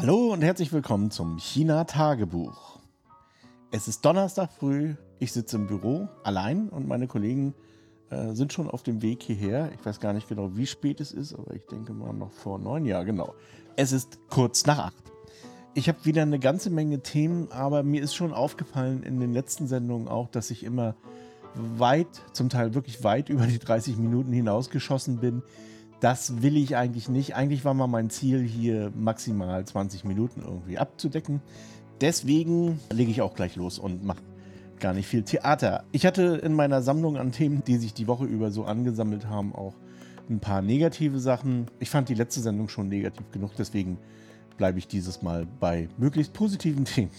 Hallo und herzlich willkommen zum China-Tagebuch. Es ist Donnerstag früh, ich sitze im Büro allein und meine Kollegen äh, sind schon auf dem Weg hierher. Ich weiß gar nicht genau, wie spät es ist, aber ich denke mal noch vor neun, ja genau. Es ist kurz nach acht. Ich habe wieder eine ganze Menge Themen, aber mir ist schon aufgefallen in den letzten Sendungen auch, dass ich immer weit, zum Teil wirklich weit über die 30 Minuten hinausgeschossen bin. Das will ich eigentlich nicht. Eigentlich war mal mein Ziel, hier maximal 20 Minuten irgendwie abzudecken. Deswegen lege ich auch gleich los und mache gar nicht viel Theater. Ich hatte in meiner Sammlung an Themen, die sich die Woche über so angesammelt haben, auch ein paar negative Sachen. Ich fand die letzte Sendung schon negativ genug, deswegen bleibe ich dieses Mal bei möglichst positiven Themen.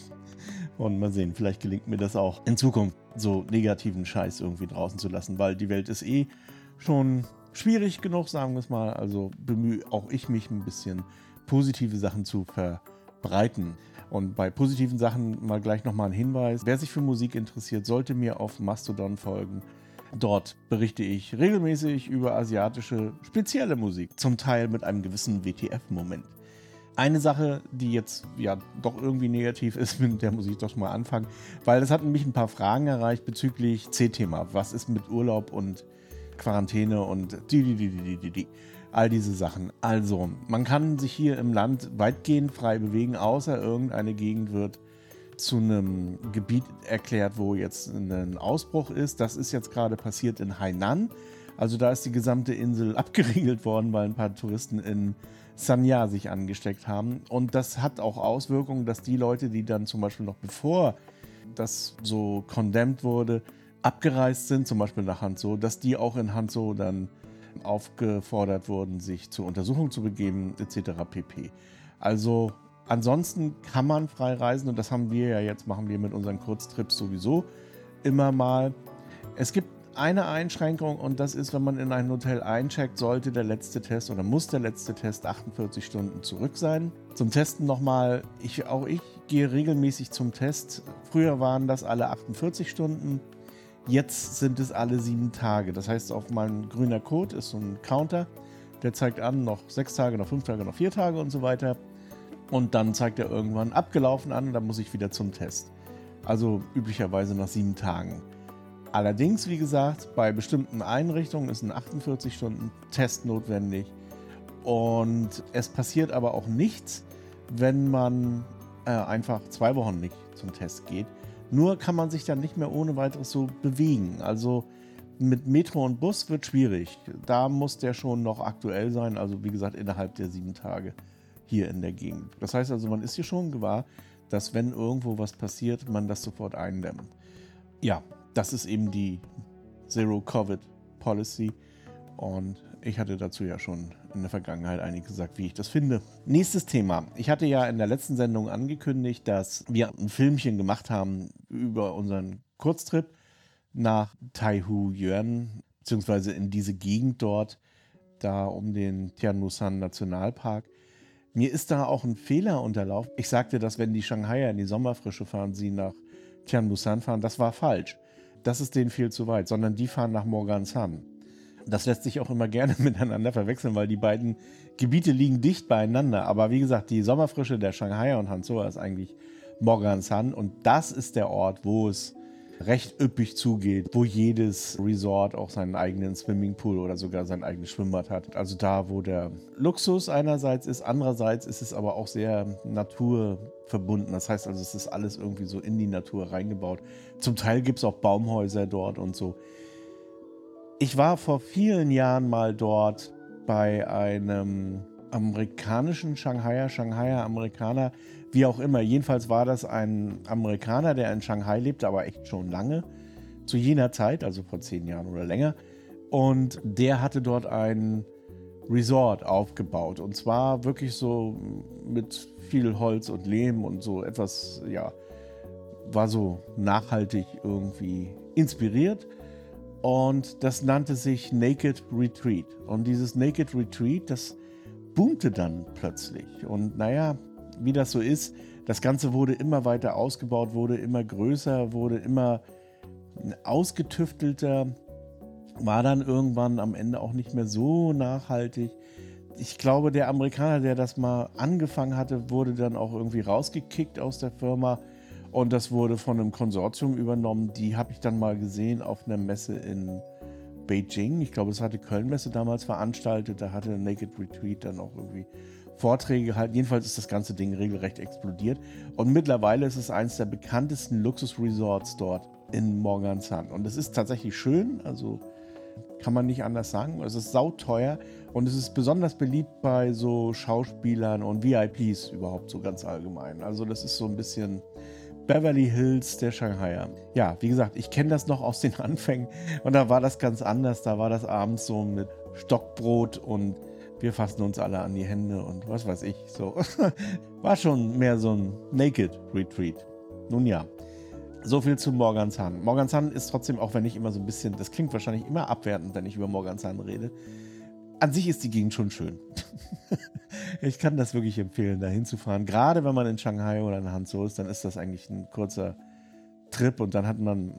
Und mal sehen, vielleicht gelingt mir das auch in Zukunft, so negativen Scheiß irgendwie draußen zu lassen, weil die Welt ist eh schon schwierig genug, sagen wir es mal. Also bemühe auch ich mich ein bisschen positive Sachen zu verbreiten. Und bei positiven Sachen mal gleich nochmal ein Hinweis. Wer sich für Musik interessiert, sollte mir auf Mastodon folgen. Dort berichte ich regelmäßig über asiatische spezielle Musik, zum Teil mit einem gewissen WTF-Moment. Eine Sache, die jetzt ja doch irgendwie negativ ist, mit der muss ich doch mal anfangen, weil das hat mich ein paar Fragen erreicht bezüglich C-Thema. Was ist mit Urlaub und Quarantäne und die, die, die, die, die, die. All diese Sachen. Also, man kann sich hier im Land weitgehend frei bewegen, außer irgendeine Gegend wird zu einem Gebiet erklärt, wo jetzt ein Ausbruch ist. Das ist jetzt gerade passiert in Hainan. Also da ist die gesamte Insel abgeriegelt worden, weil ein paar Touristen in Sanya sich angesteckt haben. Und das hat auch Auswirkungen, dass die Leute, die dann zum Beispiel noch bevor das so condemned wurde, abgereist sind, zum Beispiel nach Hanzo, dass die auch in Hanzo dann aufgefordert wurden, sich zur Untersuchung zu begeben, etc. pp. Also ansonsten kann man frei reisen und das haben wir ja jetzt, machen wir mit unseren Kurztrips sowieso immer mal. Es gibt eine Einschränkung und das ist, wenn man in ein Hotel eincheckt, sollte der letzte Test oder muss der letzte Test 48 Stunden zurück sein. Zum Testen nochmal, ich, auch ich gehe regelmäßig zum Test. Früher waren das alle 48 Stunden. Jetzt sind es alle sieben Tage. Das heißt, auf meinem grüner Code ist so ein Counter, der zeigt an, noch sechs Tage, noch fünf Tage, noch vier Tage und so weiter. Und dann zeigt er irgendwann abgelaufen an und dann muss ich wieder zum Test. Also üblicherweise nach sieben Tagen. Allerdings, wie gesagt, bei bestimmten Einrichtungen ist ein 48-Stunden-Test notwendig. Und es passiert aber auch nichts, wenn man äh, einfach zwei Wochen nicht zum Test geht. Nur kann man sich dann nicht mehr ohne weiteres so bewegen. Also mit Metro und Bus wird schwierig. Da muss der schon noch aktuell sein, also wie gesagt innerhalb der sieben Tage hier in der Gegend. Das heißt also, man ist hier schon gewahr, dass wenn irgendwo was passiert, man das sofort eindämmt. Ja, das ist eben die Zero Covid Policy und ich hatte dazu ja schon in der Vergangenheit eigentlich gesagt, wie ich das finde. Nächstes Thema. Ich hatte ja in der letzten Sendung angekündigt, dass wir ein Filmchen gemacht haben über unseren Kurztrip nach Taihu Yuan, beziehungsweise in diese Gegend dort, da um den Tianmusan Nationalpark. Mir ist da auch ein Fehler unterlaufen. Ich sagte, dass wenn die Shanghaier in die Sommerfrische fahren, sie nach Tianmusan fahren. Das war falsch. Das ist denen viel zu weit, sondern die fahren nach Morgansan. Das lässt sich auch immer gerne miteinander verwechseln, weil die beiden Gebiete liegen dicht beieinander. Aber wie gesagt, die Sommerfrische der Shanghai und Hanzhou ist eigentlich Morgansan und das ist der Ort, wo es recht üppig zugeht, wo jedes Resort auch seinen eigenen Swimmingpool oder sogar sein eigenes Schwimmbad hat. Also da, wo der Luxus einerseits ist, andererseits ist es aber auch sehr naturverbunden. Das heißt also, es ist alles irgendwie so in die Natur reingebaut. Zum Teil gibt es auch Baumhäuser dort und so. Ich war vor vielen Jahren mal dort bei einem amerikanischen Shanghaier, Shanghaier Amerikaner, wie auch immer. Jedenfalls war das ein Amerikaner, der in Shanghai lebte, aber echt schon lange, zu jener Zeit, also vor zehn Jahren oder länger. Und der hatte dort ein Resort aufgebaut. Und zwar wirklich so mit viel Holz und Lehm und so etwas, ja, war so nachhaltig irgendwie inspiriert. Und das nannte sich Naked Retreat. Und dieses Naked Retreat, das boomte dann plötzlich. Und naja, wie das so ist, das Ganze wurde immer weiter ausgebaut, wurde immer größer, wurde immer ausgetüftelter, war dann irgendwann am Ende auch nicht mehr so nachhaltig. ich glaube, der Amerikaner, der das mal angefangen hatte, wurde dann auch irgendwie rausgekickt aus der Firma. Und das wurde von einem Konsortium übernommen. Die habe ich dann mal gesehen auf einer Messe in Beijing. Ich glaube, es hatte Köln-Messe damals veranstaltet. Da hatte Naked Retreat dann auch irgendwie Vorträge gehalten. Jedenfalls ist das ganze Ding regelrecht explodiert. Und mittlerweile ist es eines der bekanntesten Luxusresorts dort in Morgansan. Und es ist tatsächlich schön. Also kann man nicht anders sagen. Es ist sauteuer und es ist besonders beliebt bei so Schauspielern und VIPs überhaupt so ganz allgemein. Also das ist so ein bisschen Beverly Hills der Shanghaier. Ja, wie gesagt, ich kenne das noch aus den Anfängen und da war das ganz anders. Da war das abends so mit Stockbrot und wir fassen uns alle an die Hände und was weiß ich. So war schon mehr so ein Naked Retreat. Nun ja, so viel zu Morganzahn. Morganzahn ist trotzdem, auch wenn ich immer so ein bisschen, das klingt wahrscheinlich immer abwertend, wenn ich über Morganzahn rede. An sich ist die Gegend schon schön. ich kann das wirklich empfehlen, da hinzufahren. Gerade wenn man in Shanghai oder in Hangzhou ist, dann ist das eigentlich ein kurzer Trip und dann hat man,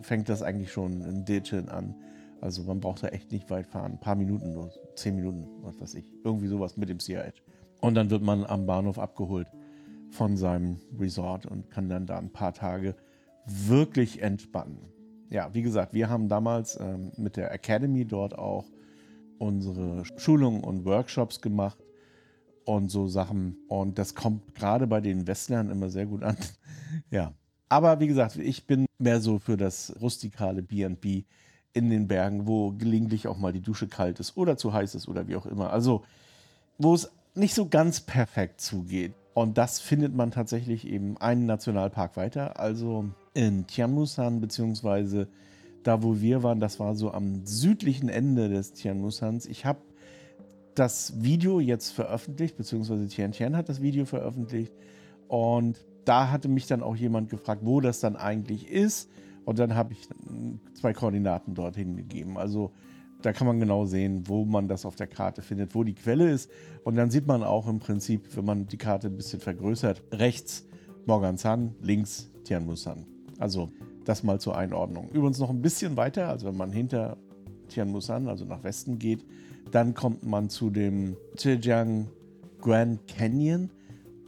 fängt das eigentlich schon in Dechen an. Also man braucht da echt nicht weit fahren. Ein paar Minuten nur, zehn Minuten, was weiß ich. Irgendwie sowas mit dem CRH. Und dann wird man am Bahnhof abgeholt von seinem Resort und kann dann da ein paar Tage wirklich entspannen. Ja, wie gesagt, wir haben damals ähm, mit der Academy dort auch unsere Schulungen und Workshops gemacht und so Sachen. Und das kommt gerade bei den Westlern immer sehr gut an. ja. Aber wie gesagt, ich bin mehr so für das rustikale BB in den Bergen, wo gelegentlich auch mal die Dusche kalt ist oder zu heiß ist oder wie auch immer. Also, wo es nicht so ganz perfekt zugeht. Und das findet man tatsächlich eben einen Nationalpark weiter. Also in Tianmusan, beziehungsweise da, wo wir waren, das war so am südlichen Ende des Tianmusans. Ich habe das Video jetzt veröffentlicht, beziehungsweise Tian Tian hat das Video veröffentlicht. Und da hatte mich dann auch jemand gefragt, wo das dann eigentlich ist. Und dann habe ich zwei Koordinaten dorthin gegeben. Also da kann man genau sehen, wo man das auf der Karte findet, wo die Quelle ist. Und dann sieht man auch im Prinzip, wenn man die Karte ein bisschen vergrößert, rechts Morgansan, links Tianmusan. Also das mal zur Einordnung. Übrigens noch ein bisschen weiter, also wenn man hinter Tianmusan, also nach Westen geht, dann kommt man zu dem Zhejiang Grand Canyon.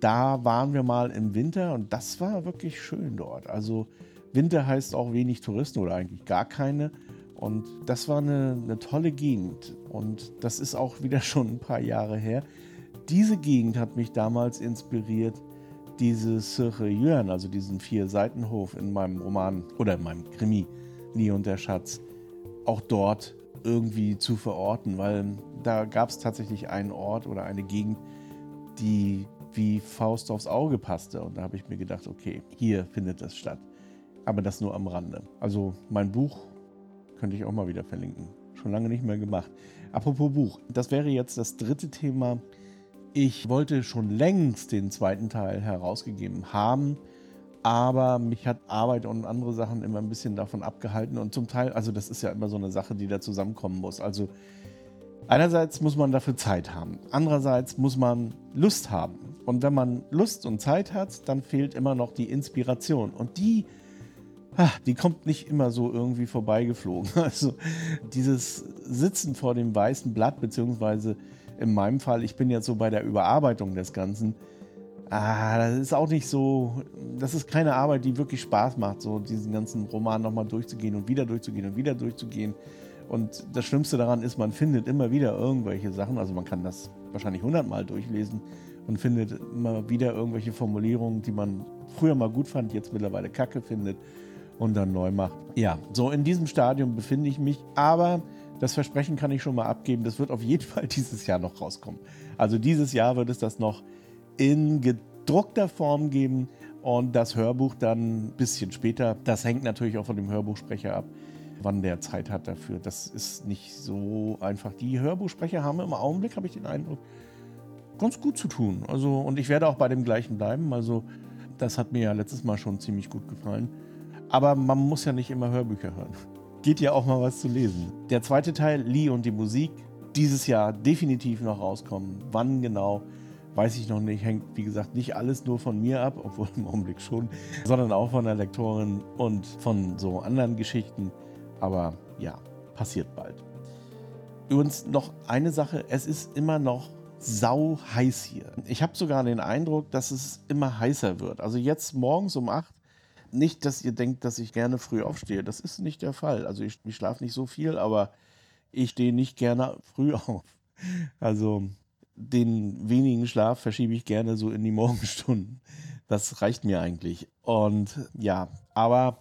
Da waren wir mal im Winter und das war wirklich schön dort. Also Winter heißt auch wenig Touristen oder eigentlich gar keine. Und das war eine, eine tolle Gegend. Und das ist auch wieder schon ein paar Jahre her. Diese Gegend hat mich damals inspiriert, diese Sirche Yuan, also diesen Vier-Seitenhof in meinem Roman oder in meinem Krimi Nie und der Schatz, auch dort irgendwie zu verorten, weil da gab es tatsächlich einen Ort oder eine Gegend, die wie Faust aufs Auge passte. Und da habe ich mir gedacht, okay, hier findet das statt. Aber das nur am Rande. Also mein Buch könnte ich auch mal wieder verlinken. Schon lange nicht mehr gemacht. Apropos Buch, das wäre jetzt das dritte Thema ich wollte schon längst den zweiten Teil herausgegeben haben, aber mich hat Arbeit und andere Sachen immer ein bisschen davon abgehalten und zum Teil, also das ist ja immer so eine Sache, die da zusammenkommen muss. Also einerseits muss man dafür Zeit haben, andererseits muss man Lust haben. Und wenn man Lust und Zeit hat, dann fehlt immer noch die Inspiration und die die kommt nicht immer so irgendwie vorbeigeflogen. Also dieses Sitzen vor dem weißen Blatt, beziehungsweise in meinem Fall, ich bin jetzt so bei der Überarbeitung des Ganzen. Ah, das ist auch nicht so, das ist keine Arbeit, die wirklich Spaß macht, so diesen ganzen Roman nochmal durchzugehen und wieder durchzugehen und wieder durchzugehen. Und das Schlimmste daran ist, man findet immer wieder irgendwelche Sachen, also man kann das wahrscheinlich hundertmal durchlesen und findet immer wieder irgendwelche Formulierungen, die man früher mal gut fand, jetzt mittlerweile kacke findet und dann neu macht. Ja, so in diesem Stadium befinde ich mich, aber das Versprechen kann ich schon mal abgeben, das wird auf jeden Fall dieses Jahr noch rauskommen. Also dieses Jahr wird es das noch in gedruckter Form geben und das Hörbuch dann ein bisschen später. Das hängt natürlich auch von dem Hörbuchsprecher ab, wann der Zeit hat dafür. Das ist nicht so einfach. Die Hörbuchsprecher haben im Augenblick, habe ich den Eindruck, ganz gut zu tun. Also, und ich werde auch bei dem gleichen bleiben. Also, das hat mir ja letztes Mal schon ziemlich gut gefallen. Aber man muss ja nicht immer Hörbücher hören geht ja auch mal was zu lesen. Der zweite Teil, Lee und die Musik, dieses Jahr definitiv noch rauskommen. Wann genau, weiß ich noch nicht. Hängt, wie gesagt, nicht alles nur von mir ab, obwohl im Augenblick schon, sondern auch von der Lektorin und von so anderen Geschichten. Aber ja, passiert bald. Übrigens noch eine Sache, es ist immer noch sau heiß hier. Ich habe sogar den Eindruck, dass es immer heißer wird. Also jetzt morgens um 8 nicht, dass ihr denkt, dass ich gerne früh aufstehe. Das ist nicht der Fall. Also ich, ich schlafe nicht so viel, aber ich stehe nicht gerne früh auf. Also den wenigen Schlaf verschiebe ich gerne so in die Morgenstunden. Das reicht mir eigentlich. Und ja, aber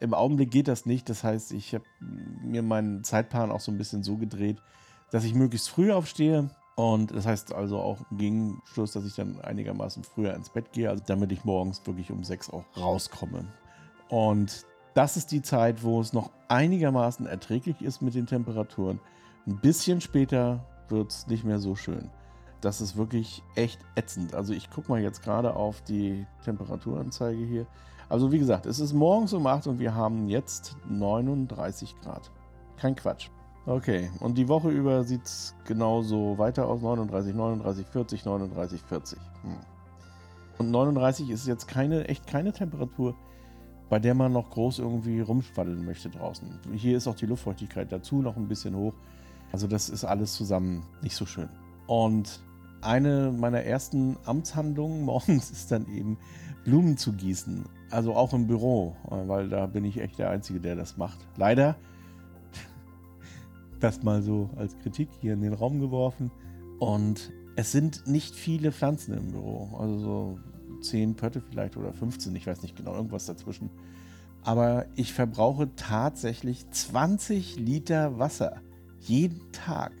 im Augenblick geht das nicht. Das heißt, ich habe mir meinen Zeitplan auch so ein bisschen so gedreht, dass ich möglichst früh aufstehe. Und das heißt also auch im Gegenschluss, dass ich dann einigermaßen früher ins Bett gehe, also damit ich morgens wirklich um sechs auch rauskomme. Und das ist die Zeit, wo es noch einigermaßen erträglich ist mit den Temperaturen. Ein bisschen später wird es nicht mehr so schön. Das ist wirklich echt ätzend. Also ich gucke mal jetzt gerade auf die Temperaturanzeige hier. Also wie gesagt, es ist morgens um 8 und wir haben jetzt 39 Grad. Kein Quatsch. Okay, und die Woche über sieht es genauso weiter aus. 39, 39, 40, 39, 40. Hm. Und 39 ist jetzt keine, echt keine Temperatur, bei der man noch groß irgendwie rumschwaddeln möchte draußen. Hier ist auch die Luftfeuchtigkeit dazu noch ein bisschen hoch. Also das ist alles zusammen nicht so schön. Und eine meiner ersten Amtshandlungen morgens ist dann eben Blumen zu gießen. Also auch im Büro, weil da bin ich echt der Einzige, der das macht. Leider, das mal so als Kritik hier in den Raum geworfen. Und es sind nicht viele Pflanzen im Büro. Also so 10 Pötte vielleicht oder 15, ich weiß nicht genau, irgendwas dazwischen. Aber ich verbrauche tatsächlich 20 Liter Wasser jeden Tag.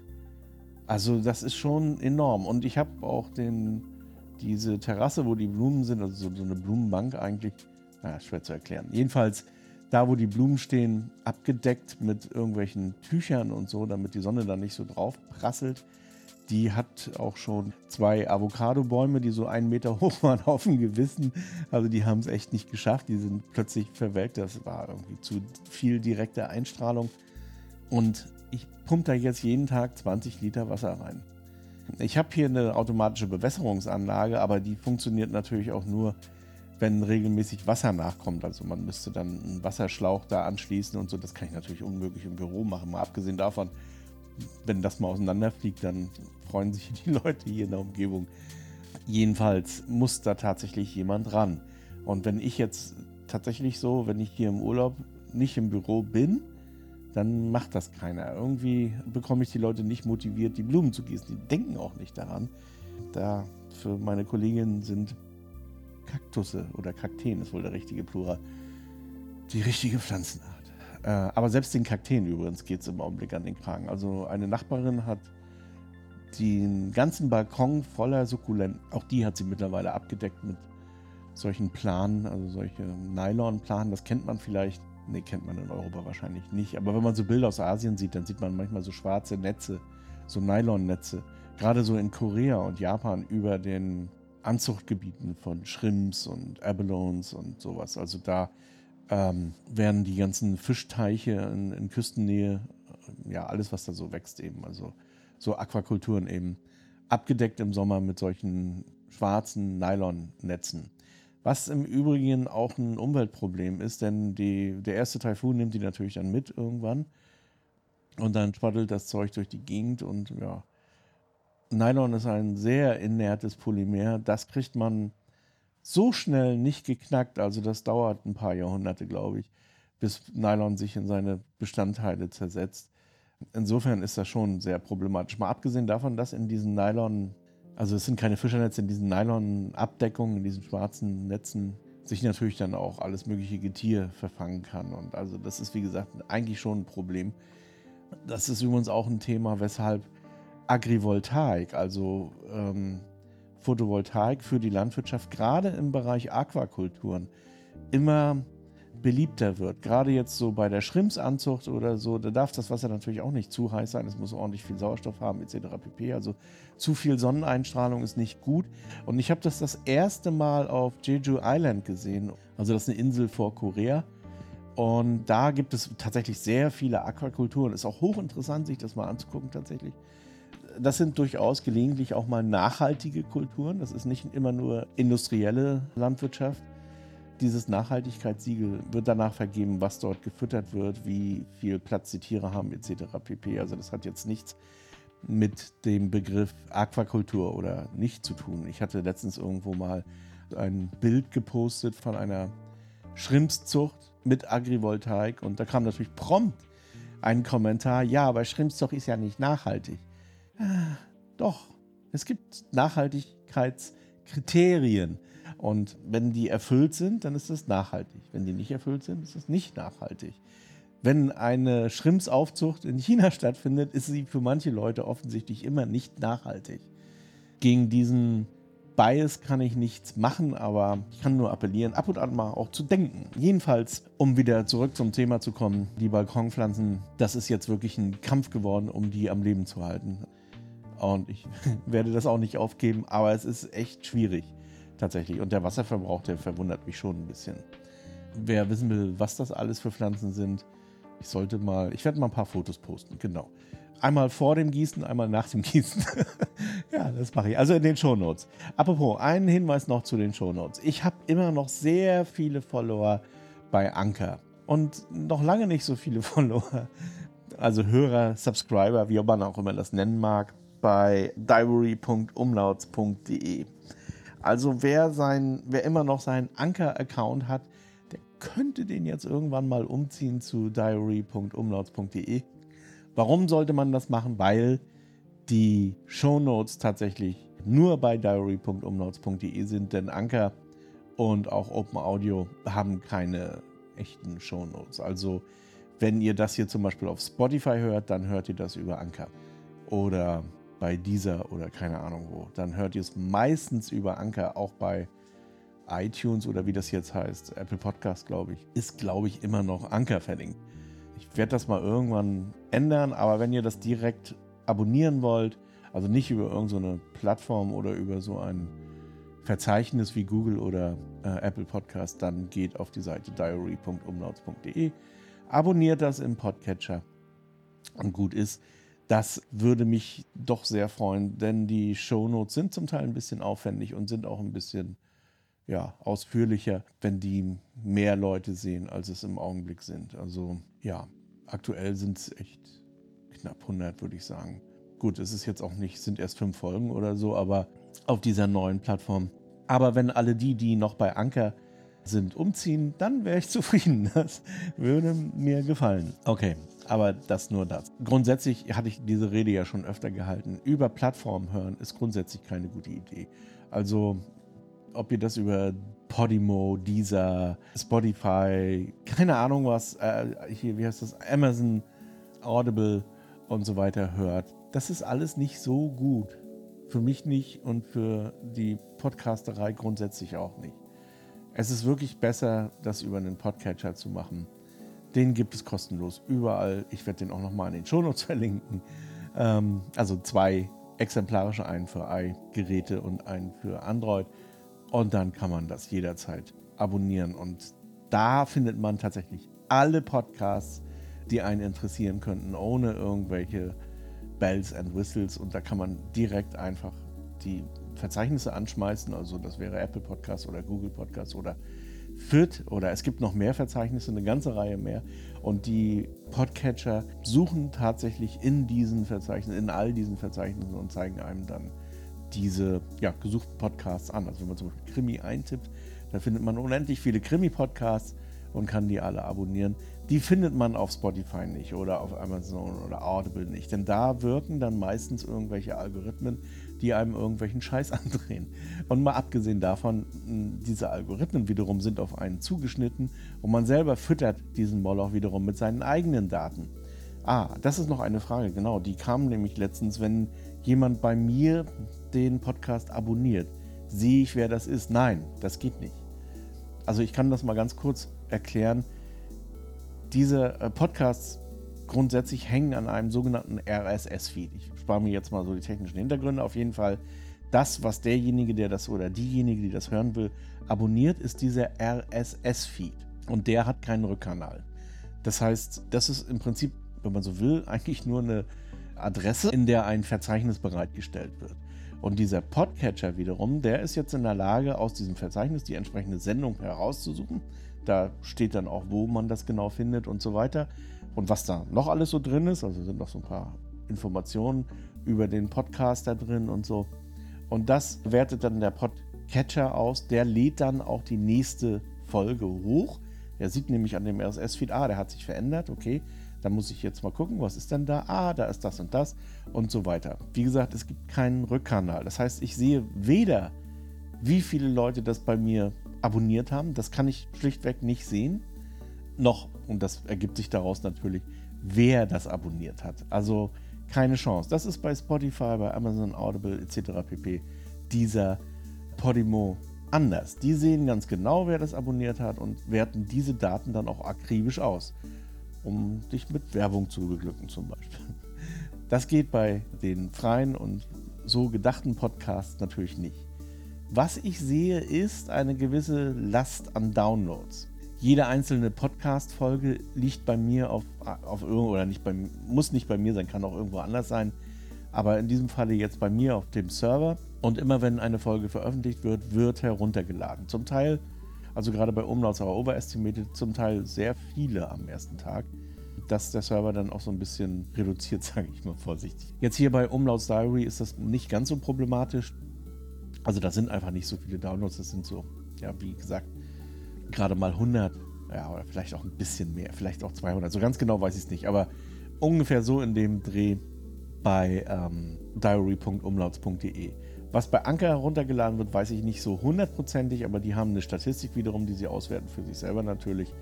Also das ist schon enorm. Und ich habe auch den, diese Terrasse, wo die Blumen sind, also so, eine Blumenbank eigentlich, naja, schwer zu erklären. Jedenfalls da, wo die Blumen stehen, abgedeckt mit irgendwelchen Tüchern und so, damit die Sonne da nicht so drauf prasselt. Die hat auch schon zwei Avocado-Bäume, die so einen Meter hoch waren, auf dem Gewissen. Also die haben es echt nicht geschafft. Die sind plötzlich verwelkt. Das war irgendwie zu viel direkte Einstrahlung. Und ich pumpe da jetzt jeden Tag 20 Liter Wasser rein. Ich habe hier eine automatische Bewässerungsanlage, aber die funktioniert natürlich auch nur, wenn regelmäßig Wasser nachkommt. Also man müsste dann einen Wasserschlauch da anschließen und so. Das kann ich natürlich unmöglich im Büro machen. Mal abgesehen davon, wenn das mal auseinanderfliegt, dann freuen sich die Leute hier in der Umgebung. Jedenfalls muss da tatsächlich jemand ran. Und wenn ich jetzt tatsächlich so, wenn ich hier im Urlaub nicht im Büro bin, dann macht das keiner. Irgendwie bekomme ich die Leute nicht motiviert, die Blumen zu gießen. Die denken auch nicht daran. Da für meine Kolleginnen sind Kaktusse oder Kakteen ist wohl der richtige Plural, die richtige Pflanzenart. Äh, aber selbst den Kakteen übrigens geht es im Augenblick an den Kragen. Also eine Nachbarin hat den ganzen Balkon voller Sukkulenten. Auch die hat sie mittlerweile abgedeckt mit solchen Planen, also solche Nylon-Planen. Das kennt man vielleicht Ne, kennt man in Europa wahrscheinlich nicht. Aber wenn man so Bilder aus Asien sieht, dann sieht man manchmal so schwarze Netze, so Nylonnetze. Gerade so in Korea und Japan über den Anzuchtgebieten von Shrimps und Abalones und sowas. Also da ähm, werden die ganzen Fischteiche in, in Küstennähe, ja, alles, was da so wächst, eben, also so Aquakulturen eben, abgedeckt im Sommer mit solchen schwarzen Nylonnetzen. Was im Übrigen auch ein Umweltproblem ist, denn die, der erste Taifun nimmt die natürlich dann mit irgendwann. Und dann spattelt das Zeug durch die Gegend und ja. Nylon ist ein sehr inertes Polymer. Das kriegt man so schnell nicht geknackt. Also das dauert ein paar Jahrhunderte, glaube ich, bis Nylon sich in seine Bestandteile zersetzt. Insofern ist das schon sehr problematisch. Mal abgesehen davon, dass in diesen Nylon also es sind keine Fischernetze in diesen Nylon-Abdeckungen, in diesen schwarzen Netzen, sich natürlich dann auch alles mögliche Getier verfangen kann. Und also das ist, wie gesagt, eigentlich schon ein Problem. Das ist übrigens auch ein Thema, weshalb Agrivoltaik, also ähm, Photovoltaik für die Landwirtschaft, gerade im Bereich Aquakulturen, immer beliebter wird. Gerade jetzt so bei der Schrimpsanzucht oder so, da darf das Wasser natürlich auch nicht zu heiß sein. Es muss ordentlich viel Sauerstoff haben etc. pp. Also zu viel Sonneneinstrahlung ist nicht gut. Und ich habe das das erste Mal auf Jeju Island gesehen. Also das ist eine Insel vor Korea. Und da gibt es tatsächlich sehr viele Aquakulturen. Ist auch hochinteressant, sich das mal anzugucken tatsächlich. Das sind durchaus gelegentlich auch mal nachhaltige Kulturen. Das ist nicht immer nur industrielle Landwirtschaft dieses Nachhaltigkeitssiegel wird danach vergeben, was dort gefüttert wird, wie viel Platz die Tiere haben, etc. pp. Also das hat jetzt nichts mit dem Begriff Aquakultur oder nicht zu tun. Ich hatte letztens irgendwo mal ein Bild gepostet von einer Schrimpszucht mit Agrivoltaik und da kam natürlich prompt ein Kommentar, ja, aber Schrimpszucht ist ja nicht nachhaltig. Ah, doch, es gibt Nachhaltigkeitskriterien. Und wenn die erfüllt sind, dann ist es nachhaltig. Wenn die nicht erfüllt sind, ist es nicht nachhaltig. Wenn eine Schrimpsaufzucht in China stattfindet, ist sie für manche Leute offensichtlich immer nicht nachhaltig. Gegen diesen Bias kann ich nichts machen, aber ich kann nur appellieren, ab und an mal auch zu denken. Jedenfalls, um wieder zurück zum Thema zu kommen, die Balkonpflanzen, das ist jetzt wirklich ein Kampf geworden, um die am Leben zu halten. Und ich werde das auch nicht aufgeben, aber es ist echt schwierig tatsächlich. Und der Wasserverbrauch, der verwundert mich schon ein bisschen. Wer wissen will, was das alles für Pflanzen sind, ich sollte mal, ich werde mal ein paar Fotos posten, genau. Einmal vor dem Gießen, einmal nach dem Gießen. ja, das mache ich. Also in den Shownotes. Apropos, einen Hinweis noch zu den Shownotes. Ich habe immer noch sehr viele Follower bei Anker und noch lange nicht so viele Follower, also Hörer, Subscriber, wie man auch immer das nennen mag, bei diary.umlauts.de. Also wer, sein, wer immer noch seinen Anker-Account hat, der könnte den jetzt irgendwann mal umziehen zu diary.umlauts.de. Warum sollte man das machen? Weil die Shownotes tatsächlich nur bei diary.umlauts.de sind, denn Anker und auch Open Audio haben keine echten Shownotes. Also wenn ihr das hier zum Beispiel auf Spotify hört, dann hört ihr das über Anker. Oder bei dieser oder keine Ahnung wo. Dann hört ihr es meistens über Anker, auch bei iTunes oder wie das jetzt heißt, Apple Podcast, glaube ich, ist, glaube ich, immer noch Anker verlinkt. Ich werde das mal irgendwann ändern, aber wenn ihr das direkt abonnieren wollt, also nicht über irgendeine so Plattform oder über so ein Verzeichnis wie Google oder äh, Apple Podcast, dann geht auf die Seite diary.umlauts.de, abonniert das im Podcatcher und gut ist. Das würde mich doch sehr freuen, denn die Shownotes sind zum Teil ein bisschen aufwendig und sind auch ein bisschen ja, ausführlicher, wenn die mehr Leute sehen, als es im Augenblick sind. Also ja, aktuell sind es echt knapp 100, würde ich sagen. Gut, es ist jetzt auch nicht, sind erst fünf Folgen oder so, aber auf dieser neuen Plattform. Aber wenn alle die, die noch bei Anker sind, umziehen, dann wäre ich zufrieden. Das würde mir gefallen. Okay, aber das nur das. Grundsätzlich hatte ich diese Rede ja schon öfter gehalten. Über Plattformen hören ist grundsätzlich keine gute Idee. Also, ob ihr das über Podimo, Deezer, Spotify, keine Ahnung was, äh, hier, wie heißt das, Amazon, Audible und so weiter hört, das ist alles nicht so gut. Für mich nicht und für die Podcasterei grundsätzlich auch nicht. Es ist wirklich besser, das über einen Podcatcher zu machen. Den gibt es kostenlos überall. Ich werde den auch nochmal in den Shownotes verlinken. Ähm, also zwei exemplarische, einen für i-Geräte und einen für Android. Und dann kann man das jederzeit abonnieren. Und da findet man tatsächlich alle Podcasts, die einen interessieren könnten, ohne irgendwelche Bells and Whistles. Und da kann man direkt einfach die Verzeichnisse anschmeißen. Also das wäre Apple Podcasts oder Google Podcasts oder FIT oder es gibt noch mehr Verzeichnisse, eine ganze Reihe mehr. Und die Podcatcher suchen tatsächlich in diesen Verzeichnissen, in all diesen Verzeichnissen und zeigen einem dann diese ja, gesuchten Podcasts an. Also wenn man zum Beispiel Krimi eintippt, dann findet man unendlich viele Krimi-Podcasts und kann die alle abonnieren. Die findet man auf Spotify nicht oder auf Amazon oder Audible nicht. Denn da wirken dann meistens irgendwelche Algorithmen, die einem irgendwelchen Scheiß andrehen. Und mal abgesehen davon, diese Algorithmen wiederum sind auf einen zugeschnitten und man selber füttert diesen Moloch wiederum mit seinen eigenen Daten. Ah, das ist noch eine Frage, genau. Die kam nämlich letztens, wenn jemand bei mir den Podcast abonniert. Sehe ich, wer das ist? Nein, das geht nicht. Also ich kann das mal ganz kurz erklären. Diese äh, Podcasts grundsätzlich hängen an einem sogenannten RSS-Feed. Ich spare mir jetzt mal so die technischen Hintergründe. Auf jeden Fall, das, was derjenige, der das oder diejenige, die das hören will, abonniert, ist dieser RSS-Feed. Und der hat keinen Rückkanal. Das heißt, das ist im Prinzip, wenn man so will, eigentlich nur eine Adresse, in der ein Verzeichnis bereitgestellt wird. Und dieser Podcatcher wiederum, der ist jetzt in der Lage, aus diesem Verzeichnis die entsprechende Sendung herauszusuchen. Da steht dann auch, wo man das genau findet und so weiter. Und was da noch alles so drin ist, also sind noch so ein paar Informationen über den Podcast da drin und so. Und das wertet dann der Podcatcher aus. Der lädt dann auch die nächste Folge hoch. Er sieht nämlich an dem RSS-Feed, ah, der hat sich verändert, okay. Da muss ich jetzt mal gucken, was ist denn da? Ah, da ist das und das und so weiter. Wie gesagt, es gibt keinen Rückkanal. Das heißt, ich sehe weder, wie viele Leute das bei mir abonniert haben. Das kann ich schlichtweg nicht sehen. Noch, und das ergibt sich daraus natürlich, wer das abonniert hat. Also keine Chance. Das ist bei Spotify, bei Amazon Audible etc. pp. Dieser Podimo anders. Die sehen ganz genau, wer das abonniert hat und werten diese Daten dann auch akribisch aus, um dich mit Werbung zu beglücken zum Beispiel. Das geht bei den freien und so gedachten Podcasts natürlich nicht. Was ich sehe, ist eine gewisse Last an Downloads. Jede einzelne Podcast-Folge liegt bei mir auf, auf irgendwo, oder nicht bei, muss nicht bei mir sein, kann auch irgendwo anders sein. Aber in diesem Falle jetzt bei mir auf dem Server. Und immer wenn eine Folge veröffentlicht wird, wird heruntergeladen. Zum Teil, also gerade bei Umlauts aber overestimated, zum Teil sehr viele am ersten Tag dass der Server dann auch so ein bisschen reduziert, sage ich mal vorsichtig. Jetzt hier bei Umlauts Diary ist das nicht ganz so problematisch. Also da sind einfach nicht so viele Downloads, das sind so, ja, wie gesagt, gerade mal 100, ja, oder vielleicht auch ein bisschen mehr, vielleicht auch 200. So ganz genau weiß ich es nicht, aber ungefähr so in dem Dreh bei ähm, diary.umlauts.de. Was bei Anker heruntergeladen wird, weiß ich nicht so hundertprozentig, aber die haben eine Statistik wiederum, die sie auswerten für sich selber natürlich.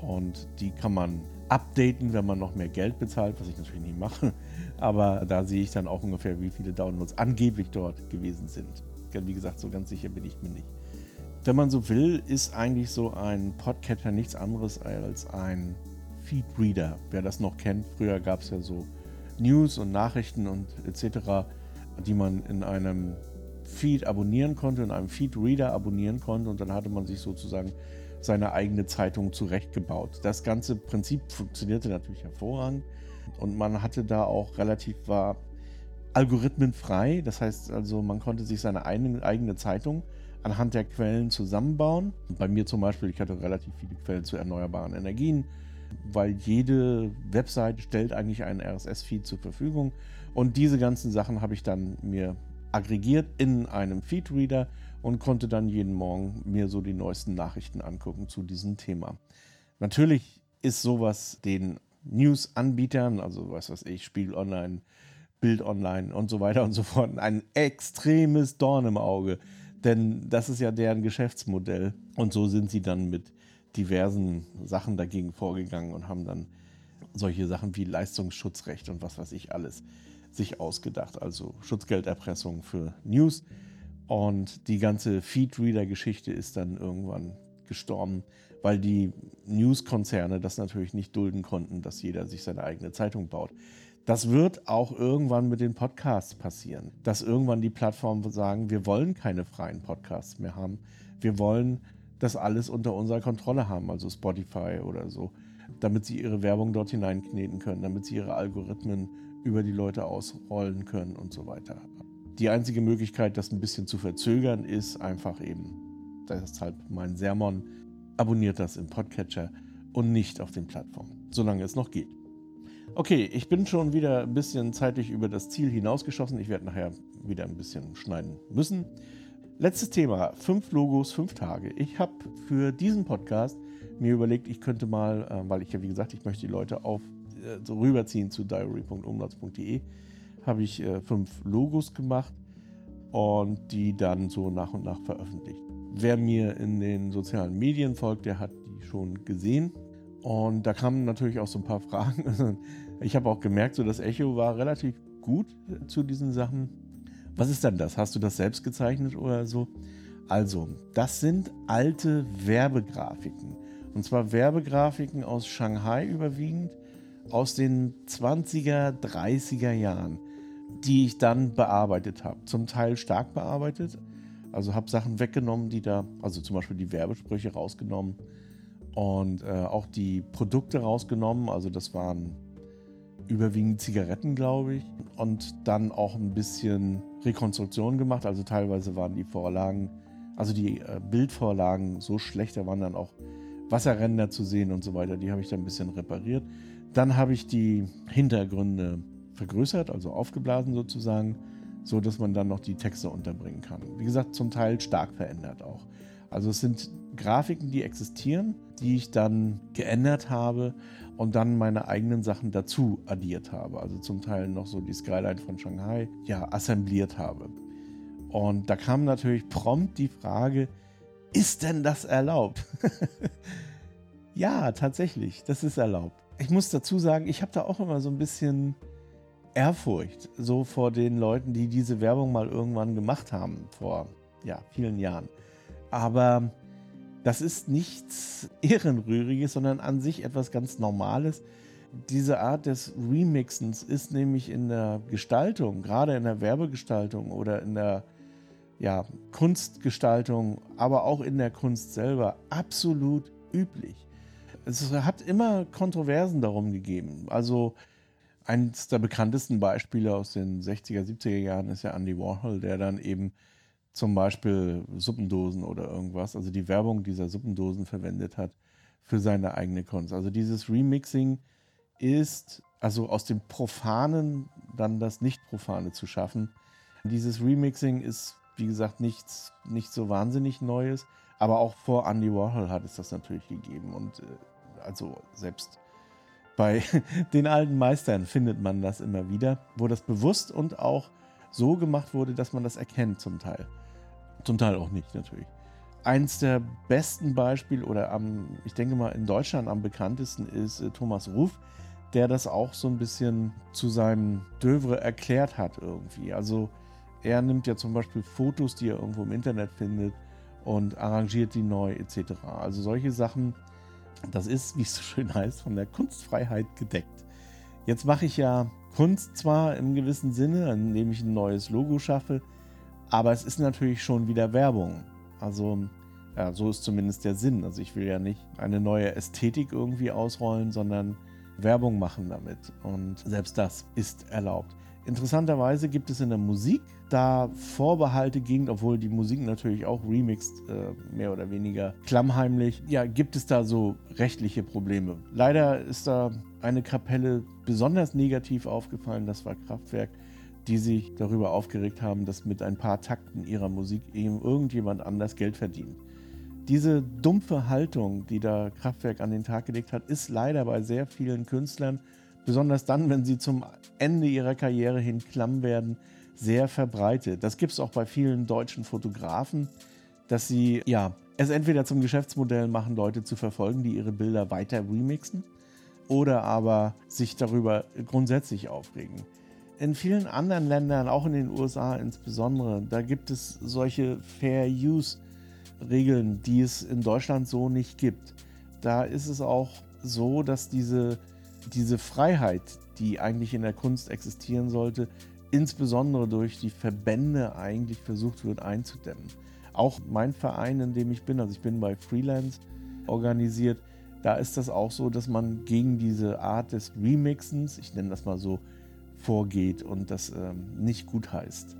Und die kann man updaten, wenn man noch mehr Geld bezahlt, was ich natürlich nie mache. Aber da sehe ich dann auch ungefähr, wie viele Downloads angeblich dort gewesen sind. Wie gesagt, so ganz sicher bin ich mir nicht. Wenn man so will, ist eigentlich so ein Podcatcher nichts anderes als ein Feedreader. Wer das noch kennt, früher gab es ja so News und Nachrichten und etc., die man in einem Feed abonnieren konnte, in einem Feedreader abonnieren konnte und dann hatte man sich sozusagen seine eigene Zeitung zurechtgebaut. Das ganze Prinzip funktionierte natürlich hervorragend und man hatte da auch relativ war algorithmenfrei. Das heißt also, man konnte sich seine eigene Zeitung anhand der Quellen zusammenbauen. Bei mir zum Beispiel, ich hatte relativ viele Quellen zu erneuerbaren Energien, weil jede Website stellt eigentlich einen RSS-Feed zur Verfügung. Und diese ganzen Sachen habe ich dann mir aggregiert in einem Feedreader und konnte dann jeden Morgen mir so die neuesten Nachrichten angucken zu diesem Thema. Natürlich ist sowas den News-Anbietern, also was weiß ich, Spiegel Online, Bild Online und so weiter und so fort, ein extremes Dorn im Auge. Denn das ist ja deren Geschäftsmodell. Und so sind sie dann mit diversen Sachen dagegen vorgegangen und haben dann solche Sachen wie Leistungsschutzrecht und was weiß ich alles sich ausgedacht. Also Schutzgelderpressung für News und die ganze Feedreader-Geschichte ist dann irgendwann gestorben, weil die News-Konzerne das natürlich nicht dulden konnten, dass jeder sich seine eigene Zeitung baut. Das wird auch irgendwann mit den Podcasts passieren, dass irgendwann die Plattformen sagen, wir wollen keine freien Podcasts mehr haben. Wir wollen das alles unter unserer Kontrolle haben, also Spotify oder so, damit sie ihre Werbung dort hineinkneten können, damit sie ihre Algorithmen über die Leute ausrollen können und so weiter. Die einzige Möglichkeit, das ein bisschen zu verzögern, ist einfach eben, deshalb mein Sermon, abonniert das im Podcatcher und nicht auf den Plattformen, solange es noch geht. Okay, ich bin schon wieder ein bisschen zeitlich über das Ziel hinausgeschossen. Ich werde nachher wieder ein bisschen schneiden müssen. Letztes Thema, fünf Logos, fünf Tage. Ich habe für diesen Podcast mir überlegt, ich könnte mal, äh, weil ich ja wie gesagt, ich möchte die Leute auf äh, so rüberziehen zu diary.umlautz.de, habe ich äh, fünf Logos gemacht und die dann so nach und nach veröffentlicht. Wer mir in den sozialen Medien folgt, der hat die schon gesehen. Und da kamen natürlich auch so ein paar Fragen. Ich habe auch gemerkt, so das Echo war relativ gut zu diesen Sachen. Was ist denn das? Hast du das selbst gezeichnet oder so? Also, das sind alte Werbegrafiken. Und zwar Werbegrafiken aus Shanghai überwiegend, aus den 20er, 30er Jahren die ich dann bearbeitet habe. Zum Teil stark bearbeitet. Also habe Sachen weggenommen, die da, also zum Beispiel die Werbesprüche rausgenommen und äh, auch die Produkte rausgenommen. Also das waren überwiegend Zigaretten, glaube ich. Und dann auch ein bisschen Rekonstruktion gemacht. Also teilweise waren die Vorlagen, also die äh, Bildvorlagen so schlecht, da waren dann auch Wasserränder zu sehen und so weiter. Die habe ich dann ein bisschen repariert. Dann habe ich die Hintergründe vergrößert, also aufgeblasen sozusagen, so dass man dann noch die Texte unterbringen kann. Wie gesagt, zum Teil stark verändert auch. Also es sind Grafiken, die existieren, die ich dann geändert habe und dann meine eigenen Sachen dazu addiert habe. Also zum Teil noch so die Skyline von Shanghai, ja, assembliert habe. Und da kam natürlich prompt die Frage, ist denn das erlaubt? ja, tatsächlich, das ist erlaubt. Ich muss dazu sagen, ich habe da auch immer so ein bisschen Ehrfurcht, so vor den Leuten, die diese Werbung mal irgendwann gemacht haben, vor ja, vielen Jahren. Aber das ist nichts Ehrenrühriges, sondern an sich etwas ganz Normales. Diese Art des Remixens ist nämlich in der Gestaltung, gerade in der Werbegestaltung oder in der ja, Kunstgestaltung, aber auch in der Kunst selber absolut üblich. Es hat immer Kontroversen darum gegeben. Also eines der bekanntesten Beispiele aus den 60er, 70er Jahren ist ja Andy Warhol, der dann eben zum Beispiel Suppendosen oder irgendwas, also die Werbung dieser Suppendosen verwendet hat für seine eigene Kunst. Also dieses Remixing ist, also aus dem Profanen dann das Nicht-Profane zu schaffen. Dieses Remixing ist, wie gesagt, nichts, nicht so wahnsinnig Neues, aber auch vor Andy Warhol hat es das natürlich gegeben. Und äh, also selbst bei den alten Meistern findet man das immer wieder, wo das bewusst und auch so gemacht wurde, dass man das erkennt zum Teil. Zum Teil auch nicht, natürlich. Eins der besten Beispiele oder am, ich denke mal in Deutschland am bekanntesten ist äh, Thomas Ruf, der das auch so ein bisschen zu seinem Dövre erklärt hat irgendwie. Also er nimmt ja zum Beispiel Fotos, die er irgendwo im Internet findet und arrangiert die neu etc. Also solche Sachen, das ist, wie es so schön heißt, von der Kunstfreiheit gedeckt. Jetzt mache ich ja Kunst zwar im gewissen Sinne, indem ich ein neues Logo schaffe, aber es ist natürlich schon wieder Werbung. Also, ja, so ist zumindest der Sinn. Also, ich will ja nicht eine neue Ästhetik irgendwie ausrollen, sondern Werbung machen damit. Und selbst das ist erlaubt. Interessanterweise gibt es in der Musik da Vorbehalte gegen, obwohl die Musik natürlich auch remixed, äh, mehr oder weniger klammheimlich. Ja, gibt es da so rechtliche Probleme. Leider ist da eine Kapelle besonders negativ aufgefallen, das war Kraftwerk die sich darüber aufgeregt haben, dass mit ein paar Takten ihrer Musik eben irgendjemand anders Geld verdient. Diese dumpfe Haltung, die da Kraftwerk an den Tag gelegt hat, ist leider bei sehr vielen Künstlern, besonders dann, wenn sie zum Ende ihrer Karriere hin klamm werden, sehr verbreitet. Das gibt es auch bei vielen deutschen Fotografen, dass sie ja es entweder zum Geschäftsmodell machen, Leute zu verfolgen, die ihre Bilder weiter remixen, oder aber sich darüber grundsätzlich aufregen in vielen anderen Ländern, auch in den USA insbesondere, da gibt es solche Fair Use Regeln, die es in Deutschland so nicht gibt. Da ist es auch so, dass diese, diese Freiheit, die eigentlich in der Kunst existieren sollte, insbesondere durch die Verbände eigentlich versucht wird einzudämmen. Auch mein Verein, in dem ich bin, also ich bin bei Freelance organisiert, da ist das auch so, dass man gegen diese Art des Remixens, ich nenne das mal so, vorgeht und das ähm, nicht gut heißt.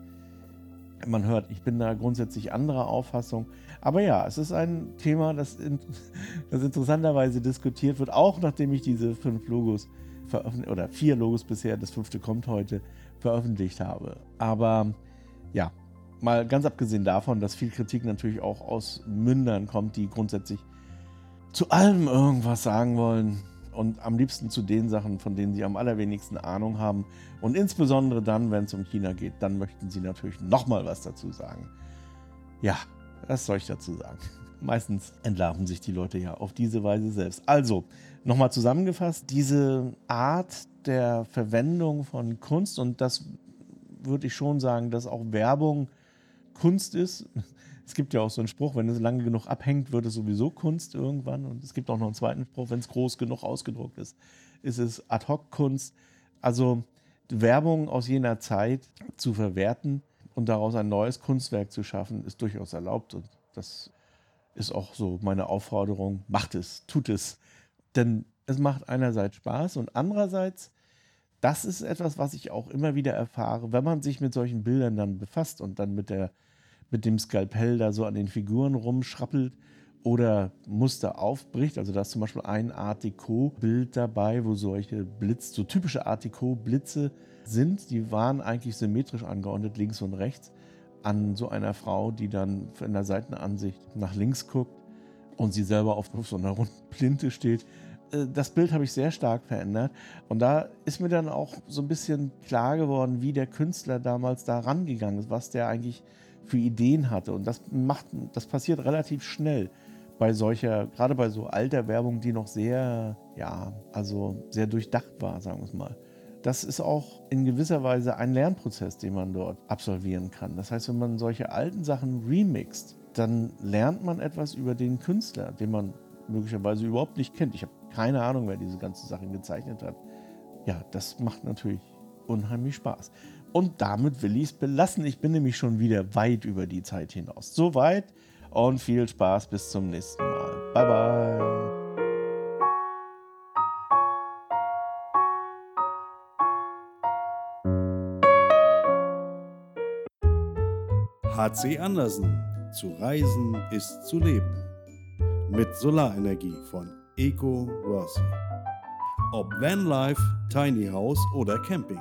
Man hört, ich bin da grundsätzlich anderer Auffassung. Aber ja, es ist ein Thema, das, in, das interessanterweise diskutiert wird, auch nachdem ich diese fünf Logos veröffentlicht oder vier Logos bisher, das fünfte kommt heute, veröffentlicht habe. Aber ja, mal ganz abgesehen davon, dass viel Kritik natürlich auch aus Mündern kommt, die grundsätzlich zu allem irgendwas sagen wollen und am liebsten zu den Sachen, von denen sie am allerwenigsten Ahnung haben. Und insbesondere dann, wenn es um China geht, dann möchten sie natürlich nochmal was dazu sagen. Ja, was soll ich dazu sagen? Meistens entlarven sich die Leute ja auf diese Weise selbst. Also, nochmal zusammengefasst, diese Art der Verwendung von Kunst, und das würde ich schon sagen, dass auch Werbung Kunst ist, es gibt ja auch so einen Spruch, wenn es lange genug abhängt, wird es sowieso Kunst irgendwann. Und es gibt auch noch einen zweiten Spruch, wenn es groß genug ausgedruckt ist, ist es Ad-Hoc-Kunst. Also Werbung aus jener Zeit zu verwerten und daraus ein neues Kunstwerk zu schaffen, ist durchaus erlaubt. Und das ist auch so meine Aufforderung. Macht es, tut es. Denn es macht einerseits Spaß und andererseits das ist etwas, was ich auch immer wieder erfahre, wenn man sich mit solchen Bildern dann befasst und dann mit, der, mit dem Skalpell da so an den Figuren rumschrappelt oder Muster aufbricht. Also da ist zum Beispiel ein Art Deco-Bild dabei, wo solche Blitz, so typische Art Deco-Blitze sind. Die waren eigentlich symmetrisch angeordnet, links und rechts, an so einer Frau, die dann in der Seitenansicht nach links guckt und sie selber auf, so einer runden Plinte steht. Äh, das Bild habe ich sehr stark verändert. Und da ist mir dann auch so ein bisschen klar geworden, wie der Künstler damals da rangegangen ist, was der eigentlich für Ideen hatte. Und das macht, das passiert relativ schnell bei solcher, gerade bei so alter Werbung, die noch sehr, ja, also sehr durchdacht war, sagen wir es mal. Das ist auch in gewisser Weise ein Lernprozess, den man dort absolvieren kann. Das heißt, wenn man solche alten Sachen remixt, dann lernt man etwas über den Künstler, den man möglicherweise überhaupt nicht kennt. Ich habe keine Ahnung, wer diese ganzen Sachen gezeichnet hat. Ja, das macht natürlich unheimlich Spaß. Und damit will ich es belassen. Ich bin nämlich schon wieder weit über die Zeit hinaus. Soweit und viel Spaß bis zum nächsten Mal. Bye bye. HC Andersen. Zu reisen ist zu leben. Mit Solarenergie von Eco Worthy. Ob Vanlife, Tiny House oder Camping.